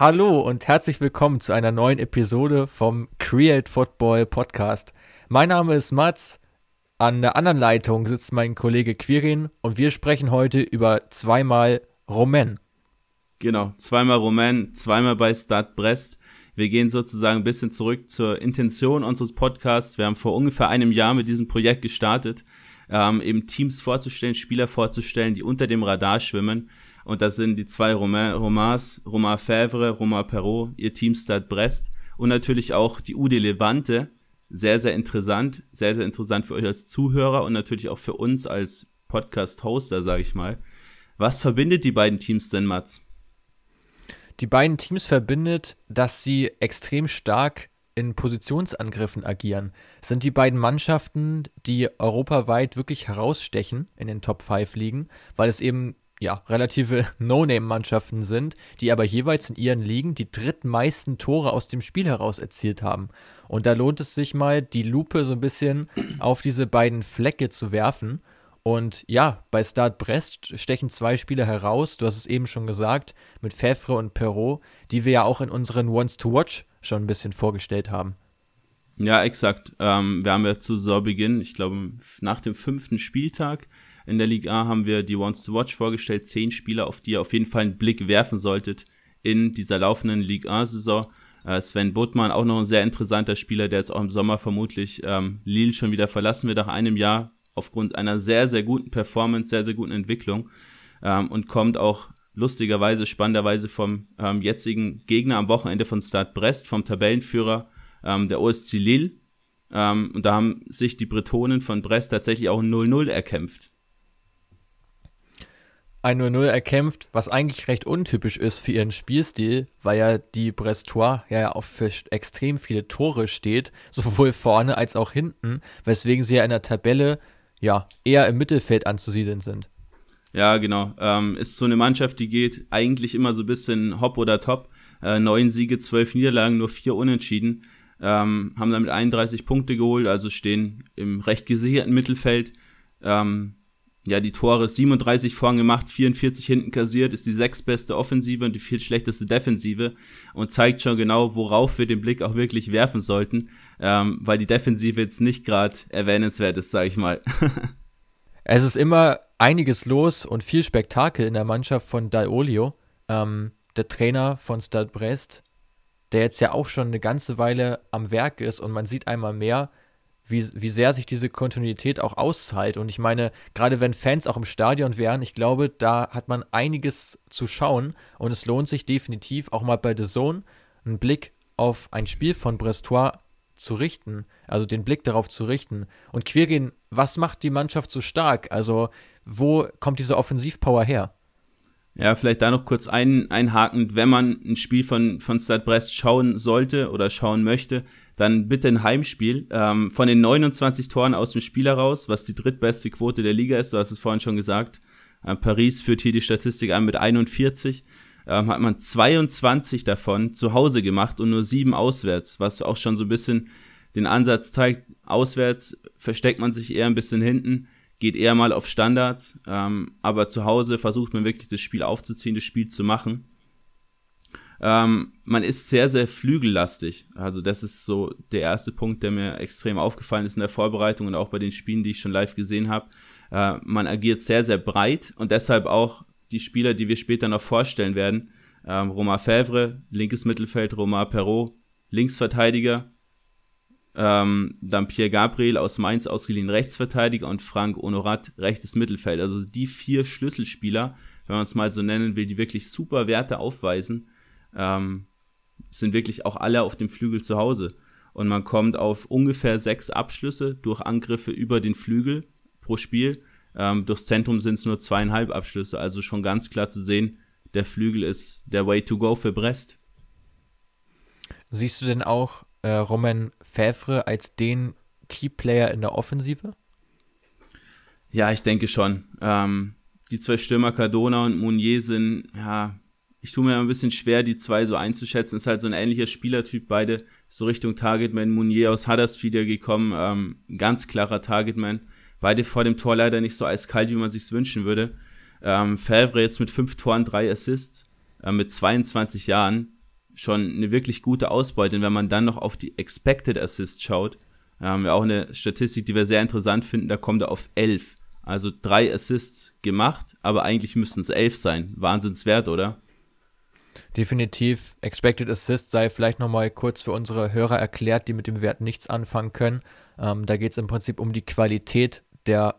Hallo und herzlich willkommen zu einer neuen Episode vom Create Football Podcast. Mein Name ist Mats. An der anderen Leitung sitzt mein Kollege Quirin und wir sprechen heute über zweimal Romain. Genau, zweimal Romain, zweimal bei Start Brest. Wir gehen sozusagen ein bisschen zurück zur Intention unseres Podcasts. Wir haben vor ungefähr einem Jahr mit diesem Projekt gestartet, ähm, eben Teams vorzustellen, Spieler vorzustellen, die unter dem Radar schwimmen und das sind die zwei Romain, Romans, Romain Fèvre, Romain Perrault, ihr Team Stade Brest und natürlich auch die UD Levante. Sehr, sehr interessant, sehr, sehr interessant für euch als Zuhörer und natürlich auch für uns als Podcast-Hoster, sage ich mal. Was verbindet die beiden Teams denn, Mats? Die beiden Teams verbindet, dass sie extrem stark in Positionsangriffen agieren. Es sind die beiden Mannschaften, die europaweit wirklich herausstechen in den Top 5 liegen, weil es eben ja, relative No-Name-Mannschaften sind, die aber jeweils in ihren Ligen die drittmeisten Tore aus dem Spiel heraus erzielt haben. Und da lohnt es sich mal, die Lupe so ein bisschen auf diese beiden Flecke zu werfen. Und ja, bei Start Brest stechen zwei Spieler heraus, du hast es eben schon gesagt, mit Fèvre und Perrault, die wir ja auch in unseren Ones to Watch schon ein bisschen vorgestellt haben. Ja, exakt. Ähm, wir haben ja zu Saisonbeginn, ich glaube nach dem fünften Spieltag, in der Liga haben wir die Ones to Watch vorgestellt, zehn Spieler, auf die ihr auf jeden Fall einen Blick werfen solltet in dieser laufenden Liga A-Saison. Äh, Sven Buttmann, auch noch ein sehr interessanter Spieler, der jetzt auch im Sommer vermutlich ähm, Lille schon wieder verlassen wird nach einem Jahr aufgrund einer sehr, sehr guten Performance, sehr, sehr guten Entwicklung ähm, und kommt auch lustigerweise, spannenderweise vom ähm, jetzigen Gegner am Wochenende von Stade Brest, vom Tabellenführer ähm, der OSC Lille. Ähm, und da haben sich die Bretonen von Brest tatsächlich auch 0-0 erkämpft ein 0-0 erkämpft, was eigentlich recht untypisch ist für ihren Spielstil, weil ja die Brestois ja auch für extrem viele Tore steht, sowohl vorne als auch hinten, weswegen sie ja in der Tabelle ja eher im Mittelfeld anzusiedeln sind. Ja, genau. Ähm, ist so eine Mannschaft, die geht eigentlich immer so ein bisschen hopp oder top. Äh, neun Siege, zwölf Niederlagen, nur vier Unentschieden. Ähm, haben damit 31 Punkte geholt, also stehen im recht gesicherten Mittelfeld. Ähm, ja, die Tore 37 vorn gemacht, 44 hinten kassiert, ist die sechstbeste Offensive und die viel schlechteste Defensive und zeigt schon genau, worauf wir den Blick auch wirklich werfen sollten, ähm, weil die Defensive jetzt nicht gerade erwähnenswert ist, sage ich mal. es ist immer einiges los und viel Spektakel in der Mannschaft von Dalolio, ähm, der Trainer von Stade Brest, der jetzt ja auch schon eine ganze Weile am Werk ist und man sieht einmal mehr, wie, wie sehr sich diese Kontinuität auch auszahlt. Und ich meine, gerade wenn Fans auch im Stadion wären, ich glaube, da hat man einiges zu schauen und es lohnt sich definitiv auch mal bei The Zone einen Blick auf ein Spiel von Brestois zu richten, also den Blick darauf zu richten. Und Quirin, was macht die Mannschaft so stark? Also, wo kommt diese Offensivpower her? Ja, vielleicht da noch kurz ein, einhakend, wenn man ein Spiel von, von Stade Brest schauen sollte oder schauen möchte, dann bitte ein Heimspiel. Ähm, von den 29 Toren aus dem Spiel heraus, was die drittbeste Quote der Liga ist, du hast es vorhin schon gesagt, äh, Paris führt hier die Statistik an mit 41, ähm, hat man 22 davon zu Hause gemacht und nur sieben auswärts, was auch schon so ein bisschen den Ansatz zeigt, auswärts versteckt man sich eher ein bisschen hinten, geht eher mal auf Standards, ähm, aber zu Hause versucht man wirklich das Spiel aufzuziehen, das Spiel zu machen. Ähm, man ist sehr, sehr flügellastig. Also das ist so der erste Punkt, der mir extrem aufgefallen ist in der Vorbereitung und auch bei den Spielen, die ich schon live gesehen habe. Äh, man agiert sehr, sehr breit und deshalb auch die Spieler, die wir später noch vorstellen werden. Ähm, Romain Fèvre, linkes Mittelfeld, Romain Perrault, Linksverteidiger, ähm, dann Pierre Gabriel aus Mainz ausgeliehen Rechtsverteidiger und Frank Honorat rechtes Mittelfeld. Also die vier Schlüsselspieler, wenn man es mal so nennen will, die wirklich super Werte aufweisen ähm, sind wirklich auch alle auf dem Flügel zu Hause. Und man kommt auf ungefähr sechs Abschlüsse durch Angriffe über den Flügel pro Spiel. Ähm, durchs Zentrum sind es nur zweieinhalb Abschlüsse. Also schon ganz klar zu sehen, der Flügel ist der Way to go für Brest. Siehst du denn auch äh, Roman Fèvre als den Keyplayer in der Offensive? Ja, ich denke schon. Ähm, die zwei Stürmer Cardona und Mounier sind ja ich tue mir ein bisschen schwer, die zwei so einzuschätzen. Ist halt so ein ähnlicher Spielertyp, beide so Richtung Targetman. Munier aus Huddersfield ja gekommen, ähm, ganz klarer Targetman. Beide vor dem Tor leider nicht so eiskalt, wie man sich's wünschen würde. Ähm, Favre jetzt mit fünf Toren, drei Assists, äh, mit 22 Jahren. schon eine wirklich gute Ausbeute. Und wenn man dann noch auf die Expected Assists schaut, haben wir auch eine Statistik, die wir sehr interessant finden, da kommt er auf 11. Also drei Assists gemacht, aber eigentlich müssten es elf sein. Wahnsinnswert, oder? Definitiv. Expected Assist sei vielleicht nochmal kurz für unsere Hörer erklärt, die mit dem Wert nichts anfangen können. Ähm, da geht es im Prinzip um die Qualität der,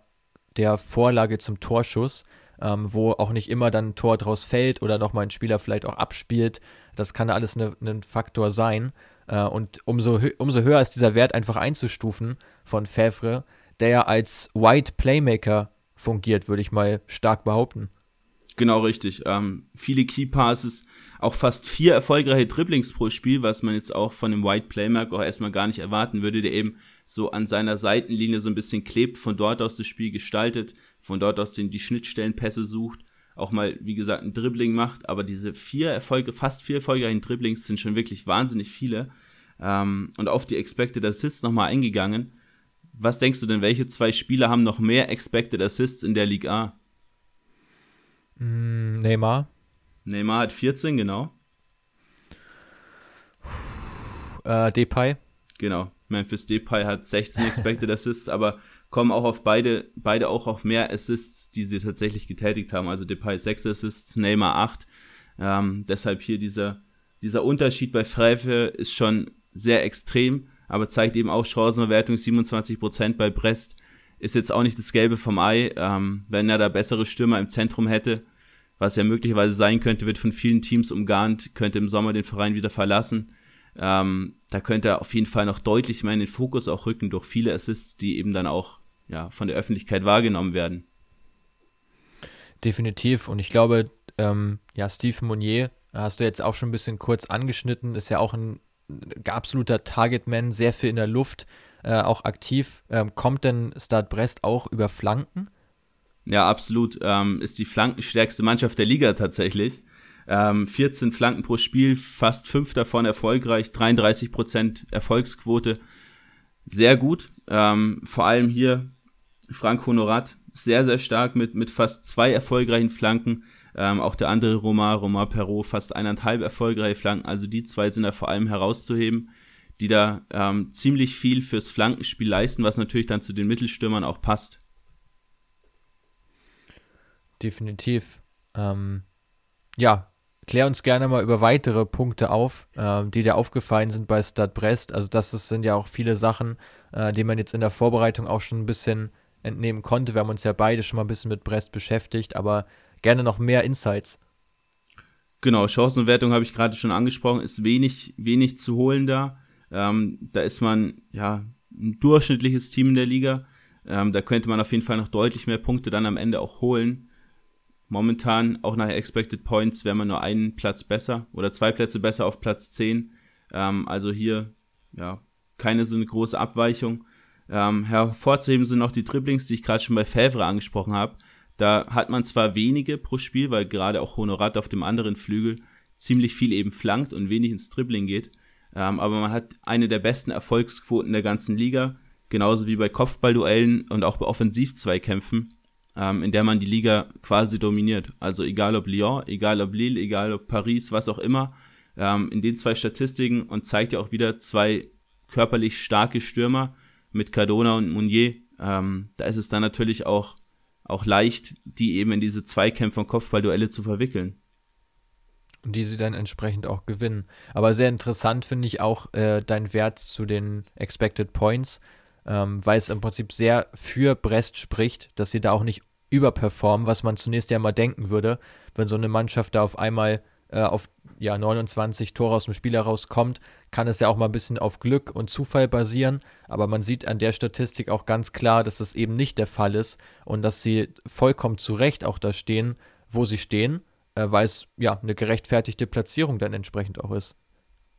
der Vorlage zum Torschuss, ähm, wo auch nicht immer dann ein Tor draus fällt oder nochmal ein Spieler vielleicht auch abspielt. Das kann alles ein ne, Faktor sein. Äh, und umso, umso höher ist dieser Wert einfach einzustufen von Favre, der ja als White Playmaker fungiert, würde ich mal stark behaupten. Genau richtig. Ähm, viele Key Passes, auch fast vier erfolgreiche Dribblings pro Spiel, was man jetzt auch von dem White Playmaker auch erstmal gar nicht erwarten würde, der eben so an seiner Seitenlinie so ein bisschen klebt, von dort aus das Spiel gestaltet, von dort aus den die Schnittstellenpässe sucht, auch mal, wie gesagt, ein Dribbling macht, aber diese vier Erfolge, fast vier erfolgreichen Dribblings sind schon wirklich wahnsinnig viele. Ähm, und auf die Expected Assists nochmal eingegangen. Was denkst du denn, welche zwei Spieler haben noch mehr Expected Assists in der Liga A? Mm, Neymar. Neymar hat 14, genau. Äh, Depay. Genau. Memphis Depay hat 16 Expected Assists, aber kommen auch auf beide, beide auch auf mehr Assists, die sie tatsächlich getätigt haben. Also Depay 6 Assists, Neymar 8. Ähm, deshalb hier dieser, dieser Unterschied bei Freife ist schon sehr extrem, aber zeigt eben auch Chancenverwertung 27% bei Brest ist jetzt auch nicht das Gelbe vom Ei. Ähm, wenn er da bessere Stürmer im Zentrum hätte, was ja möglicherweise sein könnte, wird von vielen Teams umgarnt, könnte im Sommer den Verein wieder verlassen. Ähm, da könnte er auf jeden Fall noch deutlich mehr in den Fokus auch rücken durch viele Assists, die eben dann auch ja, von der Öffentlichkeit wahrgenommen werden. Definitiv. Und ich glaube, ähm, ja, Steve Monnier, hast du jetzt auch schon ein bisschen kurz angeschnitten, ist ja auch ein absoluter Targetman, sehr viel in der Luft, äh, auch aktiv. Ähm, kommt denn Start Brest auch über Flanken? Ja, absolut. Ähm, ist die flankenstärkste Mannschaft der Liga tatsächlich. Ähm, 14 Flanken pro Spiel, fast fünf davon erfolgreich, 33 Prozent Erfolgsquote. Sehr gut. Ähm, vor allem hier Frank Honorat, sehr, sehr stark mit, mit fast zwei erfolgreichen Flanken. Ähm, auch der andere Romar, Romar Perrault, fast eineinhalb erfolgreiche Flanken. Also die zwei sind da vor allem herauszuheben die da ähm, ziemlich viel fürs Flankenspiel leisten, was natürlich dann zu den Mittelstürmern auch passt. Definitiv. Ähm, ja, klär uns gerne mal über weitere Punkte auf, äh, die dir aufgefallen sind bei Stade Brest. Also das ist, sind ja auch viele Sachen, äh, die man jetzt in der Vorbereitung auch schon ein bisschen entnehmen konnte. Wir haben uns ja beide schon mal ein bisschen mit Brest beschäftigt, aber gerne noch mehr Insights. Genau, Chancenwertung habe ich gerade schon angesprochen, ist wenig, wenig zu holen da. Ähm, da ist man ja ein durchschnittliches Team in der Liga. Ähm, da könnte man auf jeden Fall noch deutlich mehr Punkte dann am Ende auch holen. Momentan, auch nach Expected Points, wäre man nur einen Platz besser oder zwei Plätze besser auf Platz 10. Ähm, also hier, ja, keine so eine große Abweichung. Ähm, hervorzuheben sind noch die Dribblings, die ich gerade schon bei Favre angesprochen habe. Da hat man zwar wenige pro Spiel, weil gerade auch Honorat auf dem anderen Flügel ziemlich viel eben flankt und wenig ins Dribbling geht. Ähm, aber man hat eine der besten Erfolgsquoten der ganzen Liga, genauso wie bei Kopfballduellen und auch bei Offensivzweikämpfen, ähm, in der man die Liga quasi dominiert. Also egal ob Lyon, egal ob Lille, egal ob Paris, was auch immer, ähm, in den zwei Statistiken und zeigt ja auch wieder zwei körperlich starke Stürmer mit Cardona und Mounier. Ähm, da ist es dann natürlich auch, auch leicht, die eben in diese Zweikämpfe und Kopfballduelle zu verwickeln die sie dann entsprechend auch gewinnen. Aber sehr interessant finde ich auch äh, dein Wert zu den Expected Points, ähm, weil es im Prinzip sehr für Brest spricht, dass sie da auch nicht überperformen, was man zunächst ja mal denken würde, wenn so eine Mannschaft da auf einmal äh, auf ja, 29 Tore aus dem Spiel herauskommt, kann es ja auch mal ein bisschen auf Glück und Zufall basieren, aber man sieht an der Statistik auch ganz klar, dass das eben nicht der Fall ist und dass sie vollkommen zu Recht auch da stehen, wo sie stehen äh, weil es ja eine gerechtfertigte Platzierung dann entsprechend auch ist.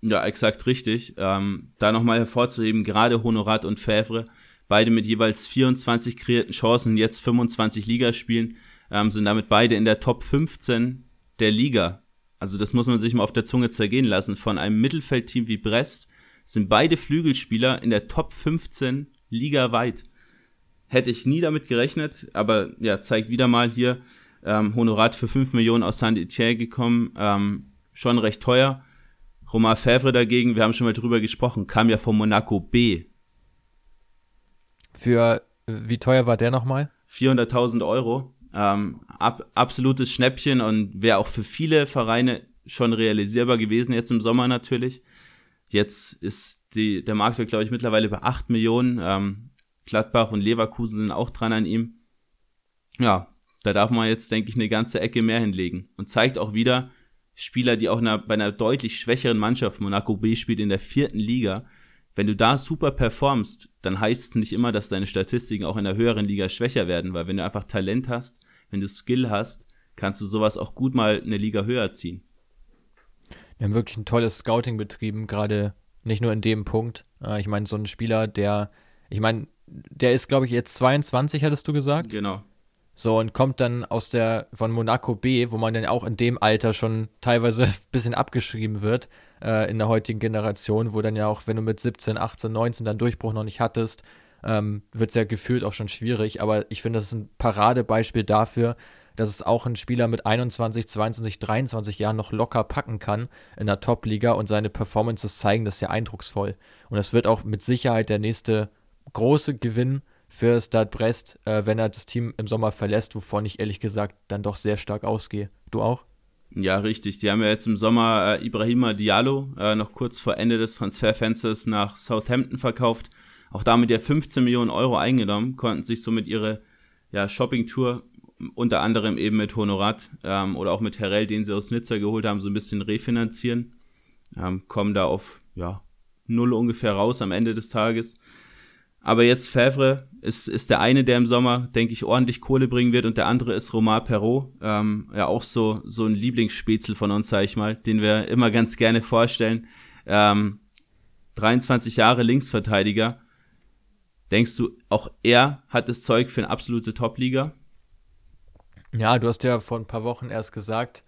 Ja, exakt richtig. Ähm, da nochmal hervorzuheben, gerade Honorat und Fèvre, beide mit jeweils 24 kreierten Chancen, jetzt 25 Ligaspielen, ähm, sind damit beide in der Top 15 der Liga. Also das muss man sich mal auf der Zunge zergehen lassen. Von einem Mittelfeldteam wie Brest sind beide Flügelspieler in der Top 15 ligaweit. Hätte ich nie damit gerechnet, aber ja, zeigt wieder mal hier, ähm, Honorat für 5 Millionen aus Saint-Etienne gekommen, ähm, schon recht teuer. Romain Fèvre dagegen, wir haben schon mal drüber gesprochen, kam ja von Monaco B. Für wie teuer war der nochmal? 400.000 Euro. Ähm, ab, absolutes Schnäppchen und wäre auch für viele Vereine schon realisierbar gewesen, jetzt im Sommer natürlich. Jetzt ist die, der Marktwert, glaube ich, mittlerweile bei 8 Millionen. Ähm, Gladbach und Leverkusen sind auch dran an ihm. Ja, da darf man jetzt, denke ich, eine ganze Ecke mehr hinlegen. Und zeigt auch wieder, Spieler, die auch einer, bei einer deutlich schwächeren Mannschaft, Monaco B spielt in der vierten Liga, wenn du da super performst, dann heißt es nicht immer, dass deine Statistiken auch in der höheren Liga schwächer werden, weil wenn du einfach Talent hast, wenn du Skill hast, kannst du sowas auch gut mal eine Liga höher ziehen. Wir haben wirklich ein tolles Scouting betrieben, gerade nicht nur in dem Punkt. Äh, ich meine, so ein Spieler, der, ich meine, der ist, glaube ich, jetzt 22, hattest du gesagt? Genau. So, und kommt dann aus der, von Monaco B, wo man dann auch in dem Alter schon teilweise ein bisschen abgeschrieben wird, äh, in der heutigen Generation, wo dann ja auch, wenn du mit 17, 18, 19 dann Durchbruch noch nicht hattest, ähm, wird es ja gefühlt auch schon schwierig. Aber ich finde, das ist ein Paradebeispiel dafür, dass es auch ein Spieler mit 21, 22, 23 Jahren noch locker packen kann in der Top-Liga und seine Performances zeigen das ja eindrucksvoll. Und das wird auch mit Sicherheit der nächste große Gewinn für Stade Brest, äh, wenn er das Team im Sommer verlässt, wovon ich ehrlich gesagt dann doch sehr stark ausgehe. Du auch? Ja, richtig. Die haben ja jetzt im Sommer äh, Ibrahima Diallo äh, noch kurz vor Ende des Transferfensters nach Southampton verkauft. Auch damit ja 15 Millionen Euro eingenommen, konnten sich somit ihre ja, Shopping-Tour unter anderem eben mit Honorat ähm, oder auch mit Herrell, den sie aus Nizza geholt haben, so ein bisschen refinanzieren. Ähm, kommen da auf ja, null ungefähr raus am Ende des Tages. Aber jetzt Favre ist, ist der eine, der im Sommer, denke ich, ordentlich Kohle bringen wird und der andere ist Romain Perrault. Ähm, ja, auch so, so ein Lieblingsspätzle von uns, sag ich mal, den wir immer ganz gerne vorstellen. Ähm, 23 Jahre Linksverteidiger. Denkst du, auch er hat das Zeug für eine absolute Top-Liga? Ja, du hast ja vor ein paar Wochen erst gesagt,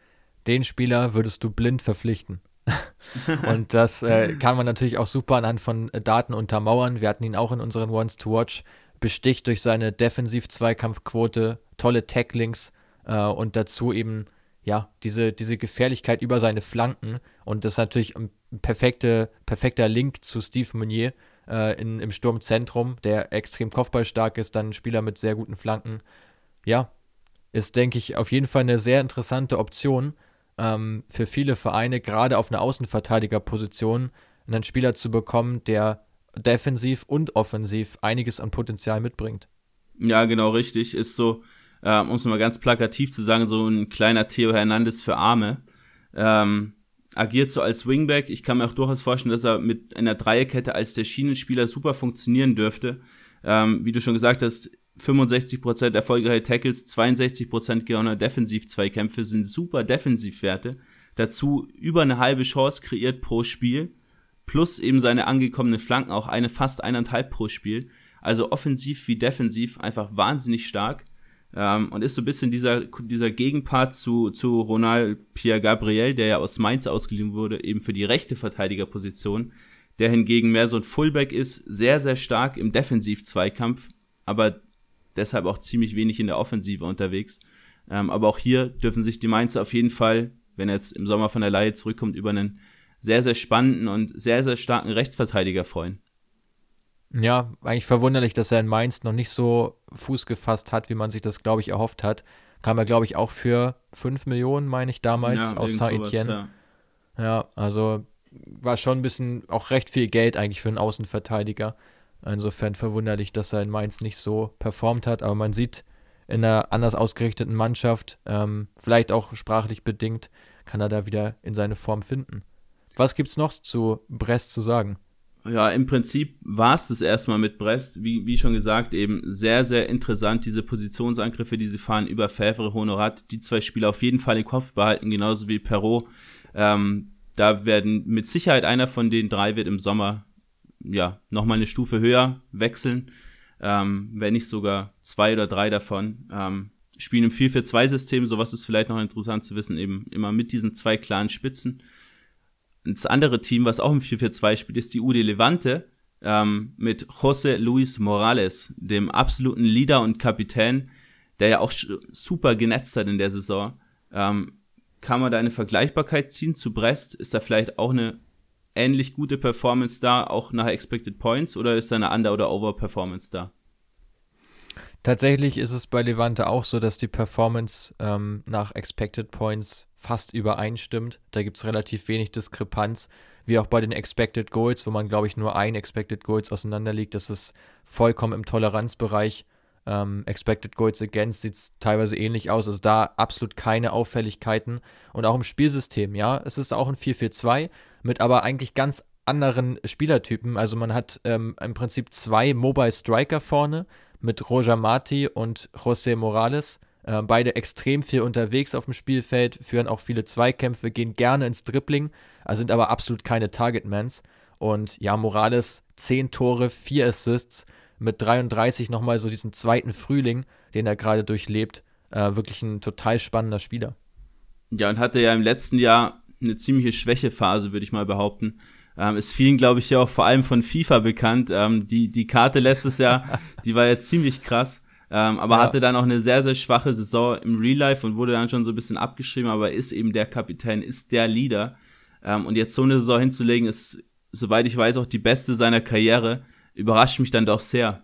den Spieler würdest du blind verpflichten. und das äh, kann man natürlich auch super anhand von Daten untermauern. Wir hatten ihn auch in unseren Ones to Watch, besticht durch seine Defensiv-Zweikampfquote, tolle Tacklings äh, und dazu eben ja diese, diese Gefährlichkeit über seine Flanken und das ist natürlich ein perfekte, perfekter Link zu Steve Meunier äh, in, im Sturmzentrum, der extrem kopfballstark ist, dann ein Spieler mit sehr guten Flanken. Ja, ist, denke ich, auf jeden Fall eine sehr interessante Option ähm, für viele Vereine, gerade auf einer Außenverteidigerposition, einen Spieler zu bekommen, der defensiv und offensiv einiges an Potenzial mitbringt. Ja, genau richtig. Ist so, äh, um es mal ganz plakativ zu sagen, so ein kleiner Theo Hernandez für Arme. Ähm, agiert so als Wingback. Ich kann mir auch durchaus vorstellen, dass er mit einer Dreierkette als der Schienenspieler super funktionieren dürfte. Ähm, wie du schon gesagt hast, 65% erfolgreiche Tackles, 62% gewonnener Defensiv-Zweikämpfe sind super Defensivwerte. Dazu über eine halbe Chance kreiert pro Spiel, plus eben seine angekommenen Flanken, auch eine fast eineinhalb pro Spiel. Also offensiv wie defensiv einfach wahnsinnig stark. Ähm, und ist so ein bisschen dieser, dieser Gegenpart zu, zu Ronald Pierre Gabriel, der ja aus Mainz ausgeliehen wurde, eben für die rechte Verteidigerposition, der hingegen mehr so ein Fullback ist, sehr, sehr stark im Defensiv-Zweikampf, aber deshalb auch ziemlich wenig in der Offensive unterwegs. Ähm, aber auch hier dürfen sich die Mainzer auf jeden Fall, wenn er jetzt im Sommer von der Leihe zurückkommt, über einen sehr, sehr spannenden und sehr, sehr starken Rechtsverteidiger freuen. Ja, eigentlich verwunderlich, dass er in Mainz noch nicht so Fuß gefasst hat, wie man sich das, glaube ich, erhofft hat. Kam er, glaube ich, auch für 5 Millionen, meine ich, damals ja, aus Saint-Etienne. Ja. ja, also war schon ein bisschen auch recht viel Geld eigentlich für einen Außenverteidiger. Insofern verwunderlich, dass er in Mainz nicht so performt hat, aber man sieht in einer anders ausgerichteten Mannschaft, ähm, vielleicht auch sprachlich bedingt, kann er da wieder in seine Form finden. Was gibt's noch zu Brest zu sagen? Ja, im Prinzip war es das erstmal mit Brest. Wie, wie schon gesagt, eben sehr, sehr interessant, diese Positionsangriffe, die sie fahren über Fèvre, Honorat. Die zwei Spieler auf jeden Fall im Kopf behalten, genauso wie Perrault. Ähm, da werden mit Sicherheit einer von den drei wird im Sommer ja, nochmal eine Stufe höher wechseln, ähm, wenn nicht sogar zwei oder drei davon. Ähm, spielen im 4-4-2-System, sowas ist vielleicht noch interessant zu wissen, eben immer mit diesen zwei klaren Spitzen. Das andere Team, was auch im 4-4-2 spielt, ist die UD Levante ähm, mit José Luis Morales, dem absoluten Leader und Kapitän, der ja auch super genetzt hat in der Saison. Ähm, kann man da eine Vergleichbarkeit ziehen zu Brest? Ist da vielleicht auch eine ähnlich gute Performance da, auch nach Expected Points, oder ist da eine Under- oder Over-Performance da? Tatsächlich ist es bei Levante auch so, dass die Performance ähm, nach Expected Points fast übereinstimmt. Da gibt es relativ wenig Diskrepanz, wie auch bei den Expected Goals, wo man, glaube ich, nur ein Expected Goals auseinander liegt. Das ist vollkommen im Toleranzbereich. Ähm, Expected Goals Against sieht teilweise ähnlich aus. Also da absolut keine Auffälligkeiten. Und auch im Spielsystem, ja. Es ist auch ein 4-4-2 mit aber eigentlich ganz anderen Spielertypen. Also man hat ähm, im Prinzip zwei Mobile Striker vorne mit Roger Marti und José Morales. Äh, beide extrem viel unterwegs auf dem Spielfeld, führen auch viele Zweikämpfe, gehen gerne ins Dribbling, also sind aber absolut keine Targetmans. Und ja, Morales 10 Tore, 4 Assists, mit 33 nochmal so diesen zweiten Frühling, den er gerade durchlebt. Äh, wirklich ein total spannender Spieler. Ja, und hatte ja im letzten Jahr eine ziemliche Schwächephase, würde ich mal behaupten. Ähm, ist vielen, glaube ich, ja auch vor allem von FIFA bekannt. Ähm, die, die Karte letztes Jahr, die war ja ziemlich krass. Ähm, aber ja. hatte dann auch eine sehr, sehr schwache Saison im Real Life und wurde dann schon so ein bisschen abgeschrieben, aber ist eben der Kapitän, ist der Leader. Ähm, und jetzt so eine Saison hinzulegen, ist, soweit ich weiß, auch die beste seiner Karriere. Überrascht mich dann doch sehr.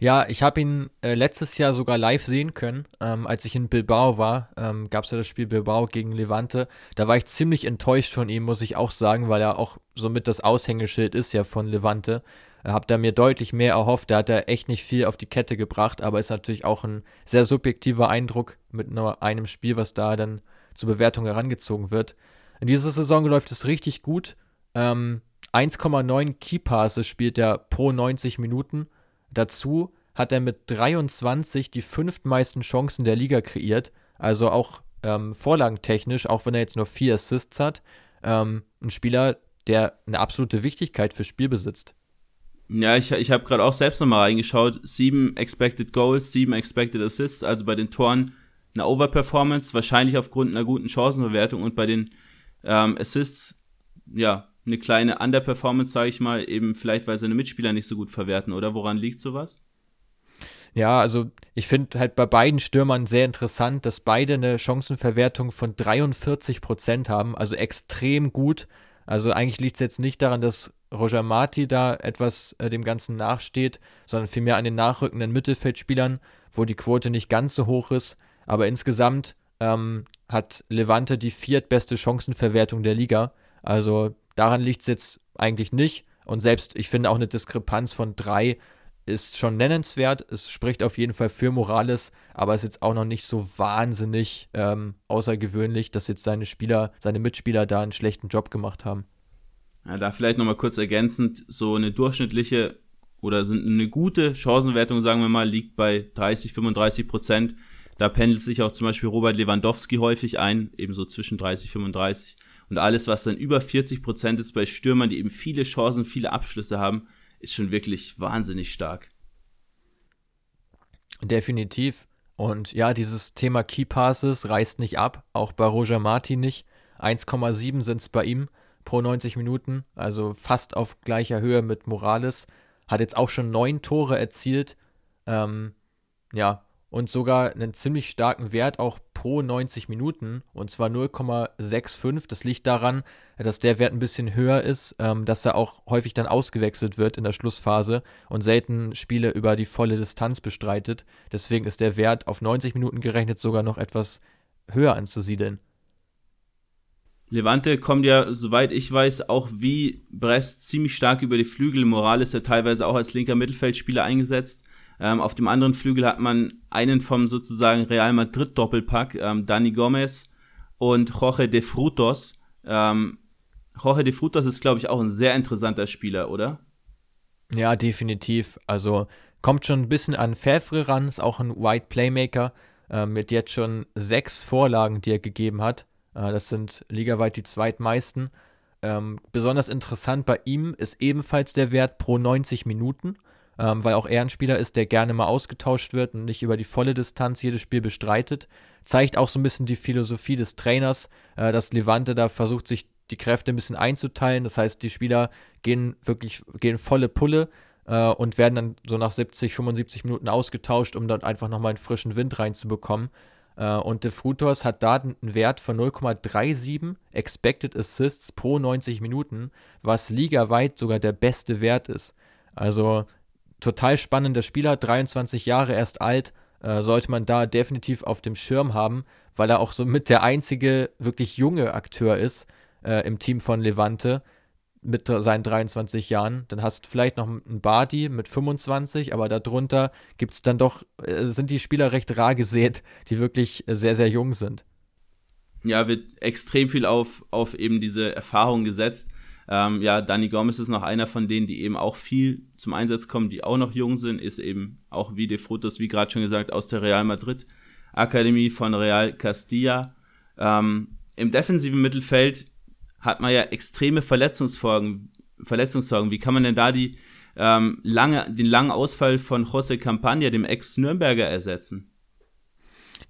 Ja, ich habe ihn äh, letztes Jahr sogar live sehen können, ähm, als ich in Bilbao war. Ähm, Gab es ja das Spiel Bilbao gegen Levante. Da war ich ziemlich enttäuscht von ihm, muss ich auch sagen, weil er auch somit das Aushängeschild ist ja von Levante. Hab da mir deutlich mehr erhofft. Da hat er echt nicht viel auf die Kette gebracht, aber ist natürlich auch ein sehr subjektiver Eindruck mit nur einem Spiel, was da dann zur Bewertung herangezogen wird. In dieser Saison läuft es richtig gut. Ähm, 1,9 Keypasses spielt er pro 90 Minuten. Dazu hat er mit 23 die fünftmeisten Chancen der Liga kreiert. Also auch ähm, vorlagentechnisch, auch wenn er jetzt nur vier Assists hat, ähm, ein Spieler, der eine absolute Wichtigkeit fürs Spiel besitzt. Ja, ich, ich habe gerade auch selbst nochmal reingeschaut. Sieben Expected Goals, sieben Expected Assists, also bei den Toren eine Overperformance, wahrscheinlich aufgrund einer guten Chancenverwertung und bei den ähm, Assists, ja, eine kleine Underperformance, sage ich mal, eben vielleicht, weil seine Mitspieler nicht so gut verwerten, oder? Woran liegt sowas? Ja, also ich finde halt bei beiden Stürmern sehr interessant, dass beide eine Chancenverwertung von 43 Prozent haben, also extrem gut. Also eigentlich liegt es jetzt nicht daran, dass Roger Marti da etwas äh, dem Ganzen nachsteht, sondern vielmehr an den nachrückenden Mittelfeldspielern, wo die Quote nicht ganz so hoch ist. Aber insgesamt ähm, hat Levante die viertbeste Chancenverwertung der Liga. Also Daran liegt es jetzt eigentlich nicht. Und selbst, ich finde auch eine Diskrepanz von drei ist schon nennenswert. Es spricht auf jeden Fall für Morales, aber ist jetzt auch noch nicht so wahnsinnig ähm, außergewöhnlich, dass jetzt seine Spieler, seine Mitspieler da einen schlechten Job gemacht haben. Ja, da vielleicht nochmal kurz ergänzend, so eine durchschnittliche oder eine gute Chancenwertung, sagen wir mal, liegt bei 30, 35 Prozent. Da pendelt sich auch zum Beispiel Robert Lewandowski häufig ein, ebenso zwischen 30, 35. Und alles, was dann über 40 Prozent ist bei Stürmern, die eben viele Chancen, viele Abschlüsse haben, ist schon wirklich wahnsinnig stark. Definitiv. Und ja, dieses Thema Key Passes reißt nicht ab, auch bei Roger Martin nicht. 1,7 sind es bei ihm pro 90 Minuten, also fast auf gleicher Höhe mit Morales. Hat jetzt auch schon neun Tore erzielt. Ähm, ja, und sogar einen ziemlich starken Wert auch pro 90 Minuten und zwar 0,65. Das liegt daran, dass der Wert ein bisschen höher ist, ähm, dass er auch häufig dann ausgewechselt wird in der Schlussphase und selten Spiele über die volle Distanz bestreitet. Deswegen ist der Wert auf 90 Minuten gerechnet sogar noch etwas höher anzusiedeln. Levante kommt ja, soweit ich weiß, auch wie Brest ziemlich stark über die Flügel. Morales ja teilweise auch als linker Mittelfeldspieler eingesetzt. Ähm, auf dem anderen Flügel hat man einen vom sozusagen Real Madrid Doppelpack, ähm, Dani Gomez und Jorge de Frutos. Ähm, Jorge de Frutos ist, glaube ich, auch ein sehr interessanter Spieler, oder? Ja, definitiv. Also kommt schon ein bisschen an Fevre ran, ist auch ein White Playmaker äh, mit jetzt schon sechs Vorlagen, die er gegeben hat. Äh, das sind ligaweit die zweitmeisten. Ähm, besonders interessant bei ihm ist ebenfalls der Wert pro 90 Minuten ähm, weil auch er ein Spieler ist, der gerne mal ausgetauscht wird und nicht über die volle Distanz jedes Spiel bestreitet. Zeigt auch so ein bisschen die Philosophie des Trainers, äh, dass Levante da versucht, sich die Kräfte ein bisschen einzuteilen. Das heißt, die Spieler gehen wirklich, gehen volle Pulle äh, und werden dann so nach 70, 75 Minuten ausgetauscht, um dort einfach nochmal einen frischen Wind reinzubekommen. Äh, und De Frutos hat da einen Wert von 0,37 Expected Assists pro 90 Minuten, was ligaweit sogar der beste Wert ist. Also total spannender Spieler, 23 Jahre erst alt, äh, sollte man da definitiv auf dem Schirm haben, weil er auch so mit der einzige wirklich junge Akteur ist äh, im Team von Levante mit seinen 23 Jahren. Dann hast du vielleicht noch einen Bardi mit 25, aber darunter gibt es dann doch, äh, sind die Spieler recht rar gesät, die wirklich sehr, sehr jung sind. Ja, wird extrem viel auf, auf eben diese Erfahrung gesetzt. Ähm, ja, Dani Gomez ist noch einer von denen, die eben auch viel zum Einsatz kommen, die auch noch jung sind, ist eben auch wie De Frutos, wie gerade schon gesagt, aus der Real Madrid Akademie von Real Castilla. Ähm, Im defensiven Mittelfeld hat man ja extreme Verletzungssorgen. Verletzungssorgen. Wie kann man denn da die ähm, lange, den langen Ausfall von José Campagna, dem Ex-Nürnberger, ersetzen?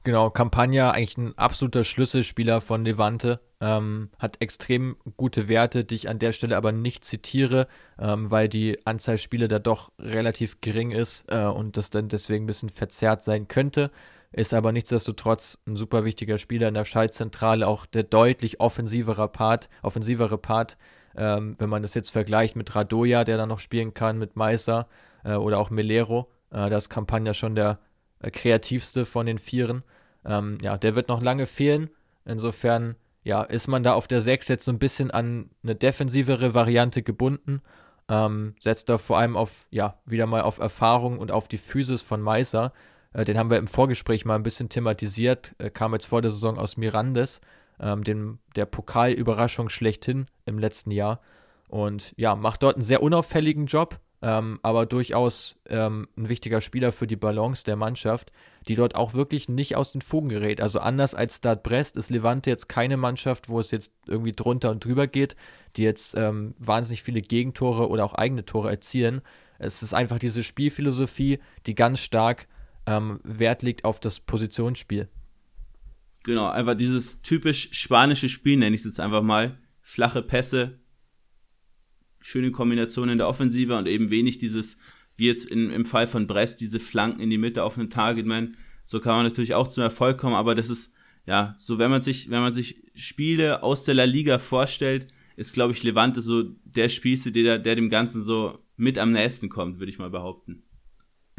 Genau, Campagna eigentlich ein absoluter Schlüsselspieler von Levante. Ähm, hat extrem gute Werte, die ich an der Stelle aber nicht zitiere, ähm, weil die Anzahl Spiele da doch relativ gering ist äh, und das dann deswegen ein bisschen verzerrt sein könnte. Ist aber nichtsdestotrotz ein super wichtiger Spieler in der Schaltzentrale, auch der deutlich offensivere Part, offensivere Part, ähm, wenn man das jetzt vergleicht mit Radoja, der dann noch spielen kann, mit Meiser äh, oder auch Melero. Äh, das ist Campagna schon der äh, kreativste von den Vieren. Ähm, ja, der wird noch lange fehlen. Insofern, ja, ist man da auf der 6 jetzt so ein bisschen an eine defensivere Variante gebunden. Ähm, setzt da vor allem auf, ja, wieder mal auf Erfahrung und auf die Physis von Meiser. Äh, den haben wir im Vorgespräch mal ein bisschen thematisiert. Äh, kam jetzt vor der Saison aus Mirandes, ähm, dem, der Pokalüberraschung schlechthin im letzten Jahr. Und ja, macht dort einen sehr unauffälligen Job ähm, aber durchaus ähm, ein wichtiger Spieler für die Balance der Mannschaft, die dort auch wirklich nicht aus den Fugen gerät. Also anders als Stade Brest ist Levante jetzt keine Mannschaft, wo es jetzt irgendwie drunter und drüber geht, die jetzt ähm, wahnsinnig viele Gegentore oder auch eigene Tore erzielen. Es ist einfach diese Spielphilosophie, die ganz stark ähm, Wert legt auf das Positionsspiel. Genau, einfach dieses typisch spanische Spiel, nenne ich es jetzt einfach mal. Flache Pässe, schöne Kombination in der Offensive und eben wenig dieses, wie jetzt in, im Fall von Brest, diese Flanken in die Mitte auf einen Targetman. So kann man natürlich auch zum Erfolg kommen, aber das ist, ja, so wenn man sich, wenn man sich Spiele aus der La Liga vorstellt, ist, glaube ich, Levante so der Spieße, der, der dem Ganzen so mit am nächsten kommt, würde ich mal behaupten.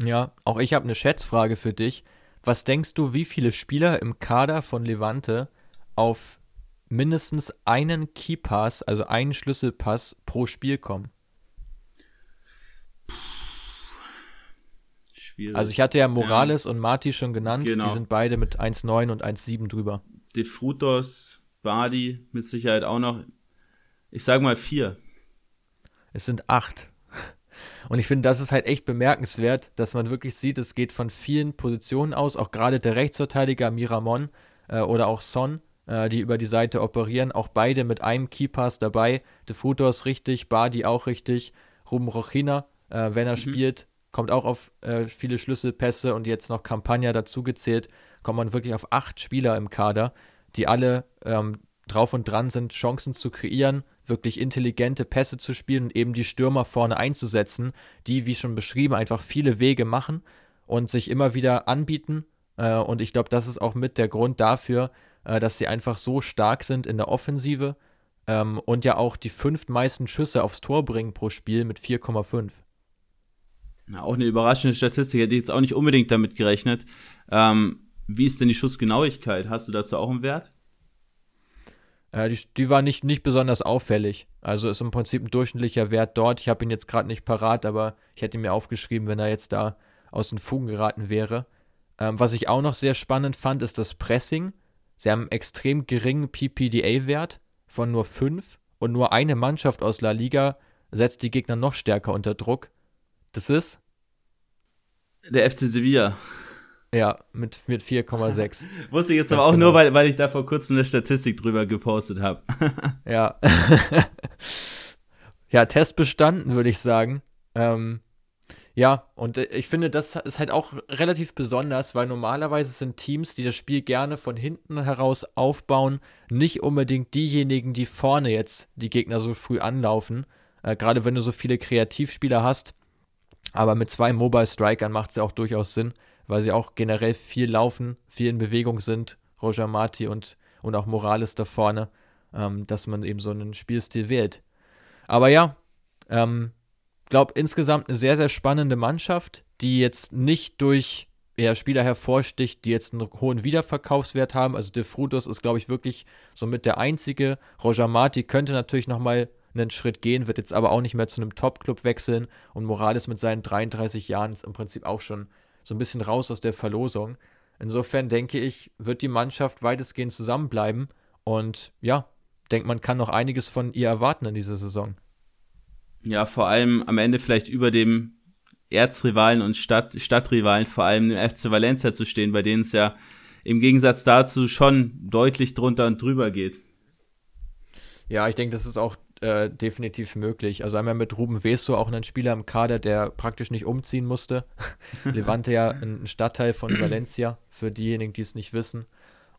Ja, auch ich habe eine Schätzfrage für dich. Was denkst du, wie viele Spieler im Kader von Levante auf mindestens einen Keypass, also einen Schlüsselpass pro Spiel kommen. Schwierig. Also ich hatte ja Morales ja. und Marti schon genannt, genau. die sind beide mit 1,9 und 1,7 drüber. De Frutos, Badi mit Sicherheit auch noch. Ich sage mal vier. Es sind acht. Und ich finde, das ist halt echt bemerkenswert, dass man wirklich sieht, es geht von vielen Positionen aus, auch gerade der Rechtsverteidiger Miramon äh, oder auch Son, äh, die über die Seite operieren. Auch beide mit einem Keypass dabei. De Frutos richtig, Badi auch richtig, Ruben Rochina, äh, wenn er mhm. spielt, kommt auch auf äh, viele Schlüsselpässe und jetzt noch Campagna dazu gezählt, kommt man wirklich auf acht Spieler im Kader, die alle ähm, drauf und dran sind, Chancen zu kreieren, wirklich intelligente Pässe zu spielen und eben die Stürmer vorne einzusetzen, die, wie schon beschrieben, einfach viele Wege machen und sich immer wieder anbieten. Äh, und ich glaube, das ist auch mit der Grund dafür, äh, dass sie einfach so stark sind in der Offensive ähm, und ja auch die fünftmeisten Schüsse aufs Tor bringen pro Spiel mit 4,5. Ja, auch eine überraschende Statistik, hätte ich jetzt auch nicht unbedingt damit gerechnet. Ähm, wie ist denn die Schussgenauigkeit? Hast du dazu auch einen Wert? Äh, die, die, war nicht, nicht besonders auffällig. Also ist im Prinzip ein durchschnittlicher Wert dort. Ich habe ihn jetzt gerade nicht parat, aber ich hätte ihn mir aufgeschrieben, wenn er jetzt da aus den Fugen geraten wäre. Ähm, was ich auch noch sehr spannend fand, ist das Pressing. Sie haben einen extrem geringen PPDA-Wert von nur 5 und nur eine Mannschaft aus La Liga setzt die Gegner noch stärker unter Druck. Das ist? Der FC Sevilla. Ja, mit, mit 4,6. Wusste ich jetzt aber auch genau. nur, weil, weil ich da vor kurzem eine Statistik drüber gepostet habe. ja. ja, Test bestanden, würde ich sagen. Ähm, ja, und äh, ich finde, das ist halt auch relativ besonders, weil normalerweise sind Teams, die das Spiel gerne von hinten heraus aufbauen, nicht unbedingt diejenigen, die vorne jetzt die Gegner so früh anlaufen. Äh, Gerade wenn du so viele Kreativspieler hast. Aber mit zwei Mobile Strikern macht es ja auch durchaus Sinn, weil sie auch generell viel laufen, viel in Bewegung sind, Roger Marti und, und auch Morales da vorne, ähm, dass man eben so einen Spielstil wählt. Aber ja, ähm, glaube insgesamt eine sehr, sehr spannende Mannschaft, die jetzt nicht durch eher Spieler hervorsticht, die jetzt einen hohen Wiederverkaufswert haben. Also De Frutos ist, glaube ich, wirklich somit der einzige. Roger Marti könnte natürlich nochmal einen Schritt gehen, wird jetzt aber auch nicht mehr zu einem Top-Club wechseln. Und Morales mit seinen 33 Jahren ist im Prinzip auch schon so ein bisschen raus aus der Verlosung. Insofern denke ich, wird die Mannschaft weitestgehend zusammenbleiben. Und ja, denke, man kann noch einiges von ihr erwarten in dieser Saison. Ja, vor allem am Ende vielleicht über dem Erzrivalen und Stadt, Stadtrivalen, vor allem dem FC Valencia zu stehen, bei denen es ja im Gegensatz dazu schon deutlich drunter und drüber geht. Ja, ich denke, das ist auch äh, definitiv möglich. Also einmal mit Ruben Weso auch einen Spieler im Kader, der praktisch nicht umziehen musste. Levante ja ein Stadtteil von Valencia, für diejenigen, die es nicht wissen.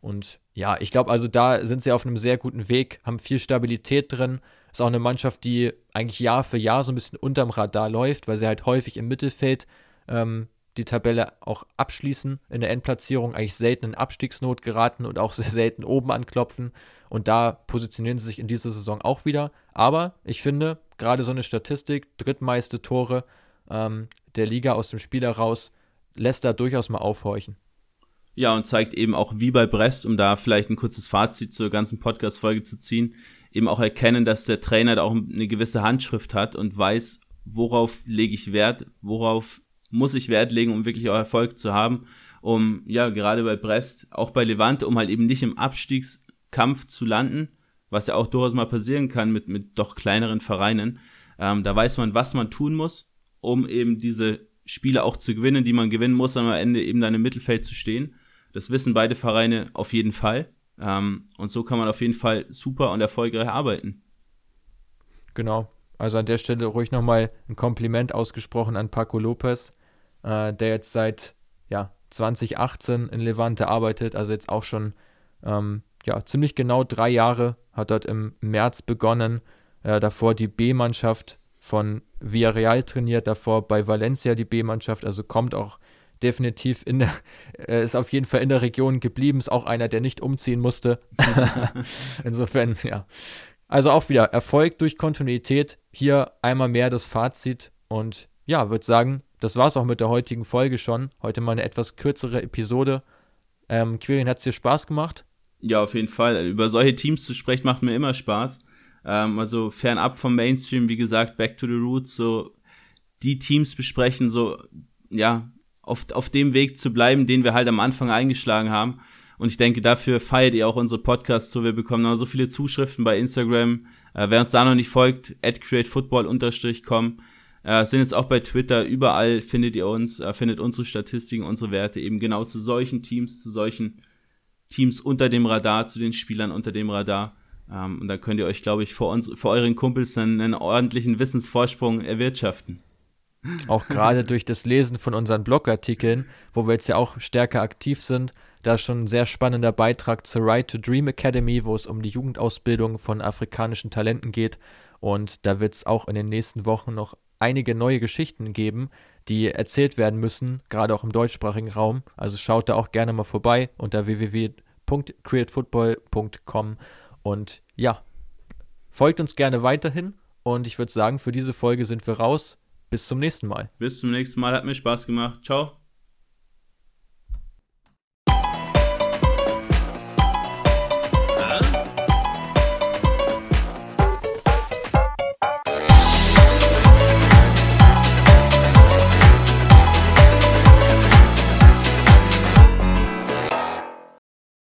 Und ja, ich glaube, also da sind sie auf einem sehr guten Weg, haben viel Stabilität drin, ist auch eine Mannschaft, die eigentlich Jahr für Jahr so ein bisschen unterm Radar läuft, weil sie halt häufig im Mittelfeld ähm, die Tabelle auch abschließen in der Endplatzierung, eigentlich selten in Abstiegsnot geraten und auch sehr selten oben anklopfen. Und da positionieren sie sich in dieser Saison auch wieder. Aber ich finde, gerade so eine Statistik, drittmeiste Tore ähm, der Liga aus dem Spiel heraus, lässt da durchaus mal aufhorchen. Ja, und zeigt eben auch, wie bei Brest, um da vielleicht ein kurzes Fazit zur ganzen Podcast-Folge zu ziehen, eben auch erkennen, dass der Trainer da auch eine gewisse Handschrift hat und weiß, worauf lege ich Wert, worauf muss ich Wert legen, um wirklich auch Erfolg zu haben, um, ja, gerade bei Brest, auch bei Levante, um halt eben nicht im Abstiegskampf zu landen, was ja auch durchaus mal passieren kann mit, mit doch kleineren Vereinen. Ähm, da weiß man, was man tun muss, um eben diese Spiele auch zu gewinnen, die man gewinnen muss, am Ende eben dann im Mittelfeld zu stehen. Das wissen beide Vereine auf jeden Fall. Ähm, und so kann man auf jeden Fall super und erfolgreich arbeiten. Genau. Also an der Stelle ruhig nochmal ein Kompliment ausgesprochen an Paco Lopez, äh, der jetzt seit ja, 2018 in Levante arbeitet, also jetzt auch schon ähm, ja, ziemlich genau drei Jahre, hat dort im März begonnen, äh, davor die B-Mannschaft von Villarreal trainiert, davor bei Valencia die B-Mannschaft, also kommt auch definitiv in der, äh, ist auf jeden Fall in der Region geblieben, ist auch einer, der nicht umziehen musste. Insofern, ja. Also auch wieder Erfolg durch Kontinuität. Hier einmal mehr das Fazit und ja, würde sagen, das war es auch mit der heutigen Folge schon. Heute mal eine etwas kürzere Episode. Ähm, Quirin, hat es dir Spaß gemacht? Ja, auf jeden Fall. Über solche Teams zu sprechen macht mir immer Spaß. Ähm, also fernab vom Mainstream, wie gesagt, back to the roots, so die Teams besprechen, so ja, auf, auf dem Weg zu bleiben, den wir halt am Anfang eingeschlagen haben. Und ich denke, dafür feiert ihr auch unsere Podcasts so. Wir bekommen noch so viele Zuschriften bei Instagram. Äh, wer uns da noch nicht folgt, at createfootball-com. Äh, sind jetzt auch bei Twitter, überall findet ihr uns, äh, findet unsere Statistiken, unsere Werte eben genau zu solchen Teams, zu solchen Teams unter dem Radar, zu den Spielern unter dem Radar. Ähm, und da könnt ihr euch, glaube ich, vor, uns, vor euren Kumpels einen, einen ordentlichen Wissensvorsprung erwirtschaften. Auch gerade durch das Lesen von unseren Blogartikeln, wo wir jetzt ja auch stärker aktiv sind, da ist schon ein sehr spannender Beitrag zur Right to Dream Academy, wo es um die Jugendausbildung von afrikanischen Talenten geht. Und da wird es auch in den nächsten Wochen noch einige neue Geschichten geben, die erzählt werden müssen, gerade auch im deutschsprachigen Raum. Also schaut da auch gerne mal vorbei unter www.createfootball.com und ja, folgt uns gerne weiterhin und ich würde sagen, für diese Folge sind wir raus. Bis zum nächsten Mal. Bis zum nächsten Mal. Hat mir Spaß gemacht. Ciao.